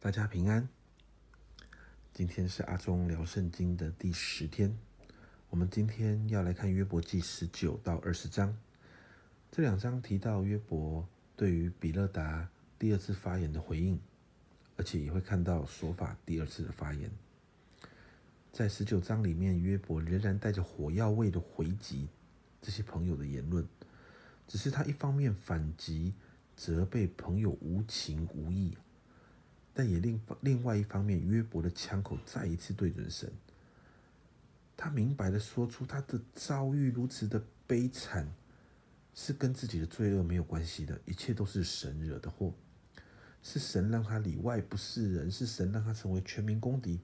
大家平安。今天是阿忠聊圣经的第十天，我们今天要来看约伯记十九到二十章。这两章提到约伯对于比勒达第二次发言的回应，而且也会看到索法第二次的发言。在十九章里面，约伯仍然带着火药味的回击这些朋友的言论，只是他一方面反击。责备朋友无情无义，但也另另外一方面，约伯的枪口再一次对准神。他明白的说出他的遭遇如此的悲惨，是跟自己的罪恶没有关系的，一切都是神惹的祸，是神让他里外不是人，是神让他成为全民公敌。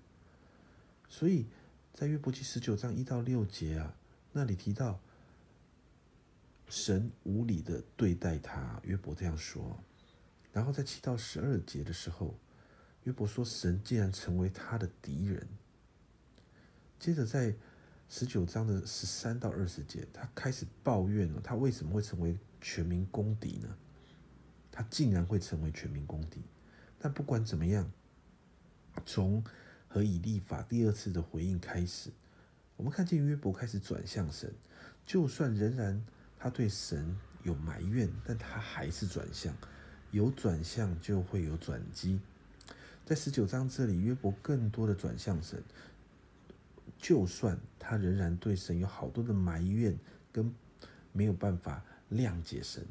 所以在约伯记十九章一到六节啊，那里提到。神无理的对待他，约伯这样说。然后在七到十二节的时候，约伯说神竟然成为他的敌人。接着在十九章的十三到二十节，他开始抱怨了，他为什么会成为全民公敌呢？他竟然会成为全民公敌。但不管怎么样，从和以立法第二次的回应开始，我们看见约伯开始转向神，就算仍然。他对神有埋怨，但他还是转向。有转向就会有转机。在十九章这里，约伯更多的转向神。就算他仍然对神有好多的埋怨，跟没有办法谅解神，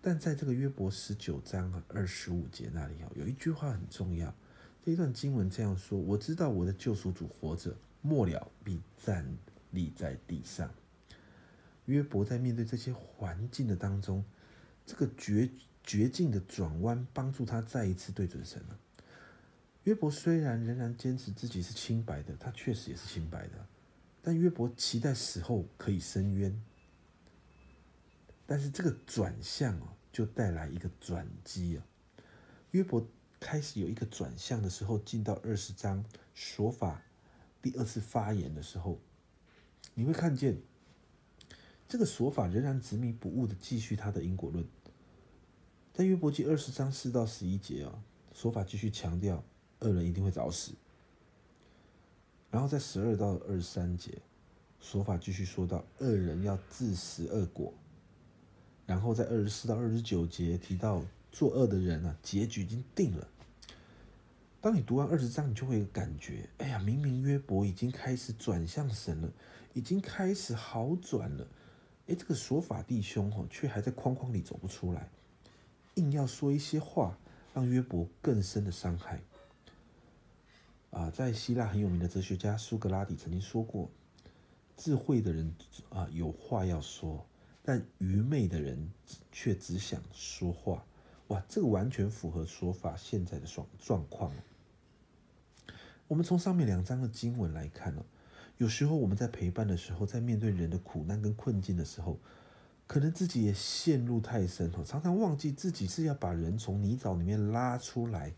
但在这个约伯十九章二十五节那里哦，有一句话很重要。这一段经文这样说：“我知道我的救赎主活着，末了必站立在地上。”约伯在面对这些环境的当中，这个绝绝境的转弯，帮助他再一次对准神了。约伯虽然仍然坚持自己是清白的，他确实也是清白的，但约伯期待死后可以伸冤。但是这个转向哦，就带来一个转机啊。约伯开始有一个转向的时候，进到二十章说法第二次发言的时候，你会看见。这个说法仍然执迷不悟的继续他的因果论，在约伯记二十章四到十一节啊，说法继续强调恶人一定会早死。然后在十二到二十三节，说法继续说到恶人要自食恶果。然后在二十四到二十九节提到作恶的人啊，结局已经定了。当你读完二十章，你就会有感觉，哎呀，明明约伯已经开始转向神了，已经开始好转了。哎，这个说法弟兄吼，却还在框框里走不出来，硬要说一些话，让约伯更深的伤害。啊，在希腊很有名的哲学家苏格拉底曾经说过：“智慧的人啊，有话要说，但愚昧的人却只想说话。”哇，这个完全符合说法现在的状状况。我们从上面两章的经文来看呢。有时候我们在陪伴的时候，在面对人的苦难跟困境的时候，可能自己也陷入太深哦，常常忘记自己是要把人从泥沼里面拉出来，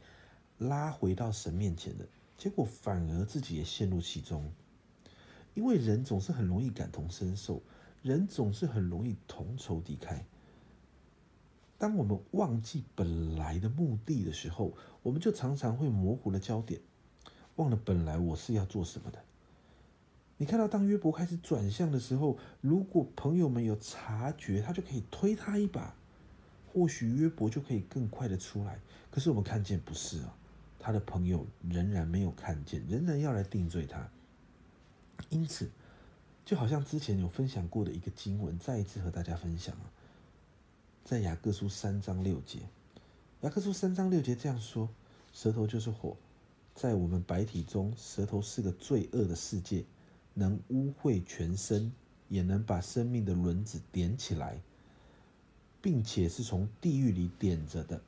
拉回到神面前的，结果反而自己也陷入其中。因为人总是很容易感同身受，人总是很容易同仇敌忾。当我们忘记本来的目的的时候，我们就常常会模糊了焦点，忘了本来我是要做什么的。你看到，当约伯开始转向的时候，如果朋友们有察觉，他就可以推他一把，或许约伯就可以更快的出来。可是我们看见不是啊，他的朋友仍然没有看见，仍然要来定罪他。因此，就好像之前有分享过的一个经文，再一次和大家分享啊，在雅各书三章六节，雅各书三章六节这样说：舌头就是火，在我们白体中，舌头是个罪恶的世界。能污秽全身，也能把生命的轮子点起来，并且是从地狱里点着的。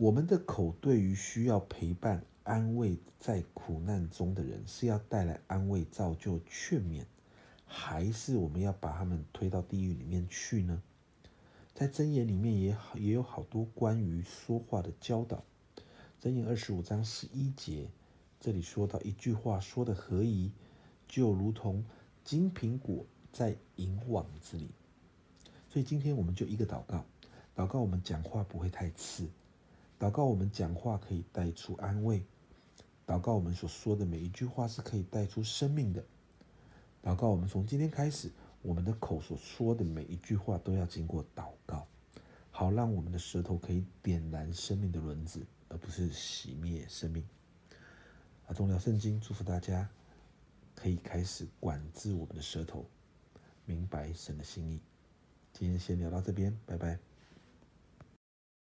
我们的口对于需要陪伴、安慰在苦难中的人，是要带来安慰、造就、劝勉，还是我们要把他们推到地狱里面去呢？在箴言里面也好，也有好多关于说话的教导。箴言二十五章十一节。这里说到一句话说的何宜，就如同金苹果在银网子里。所以今天我们就一个祷告，祷告我们讲话不会太刺，祷告我们讲话可以带出安慰，祷告我们所说的每一句话是可以带出生命的。祷告我们从今天开始，我们的口所说的每一句话都要经过祷告，好让我们的舌头可以点燃生命的轮子，而不是熄灭生命。啊，中疗圣经祝福大家可以开始管制我们的舌头，明白神的心意。今天先聊到这边，拜拜。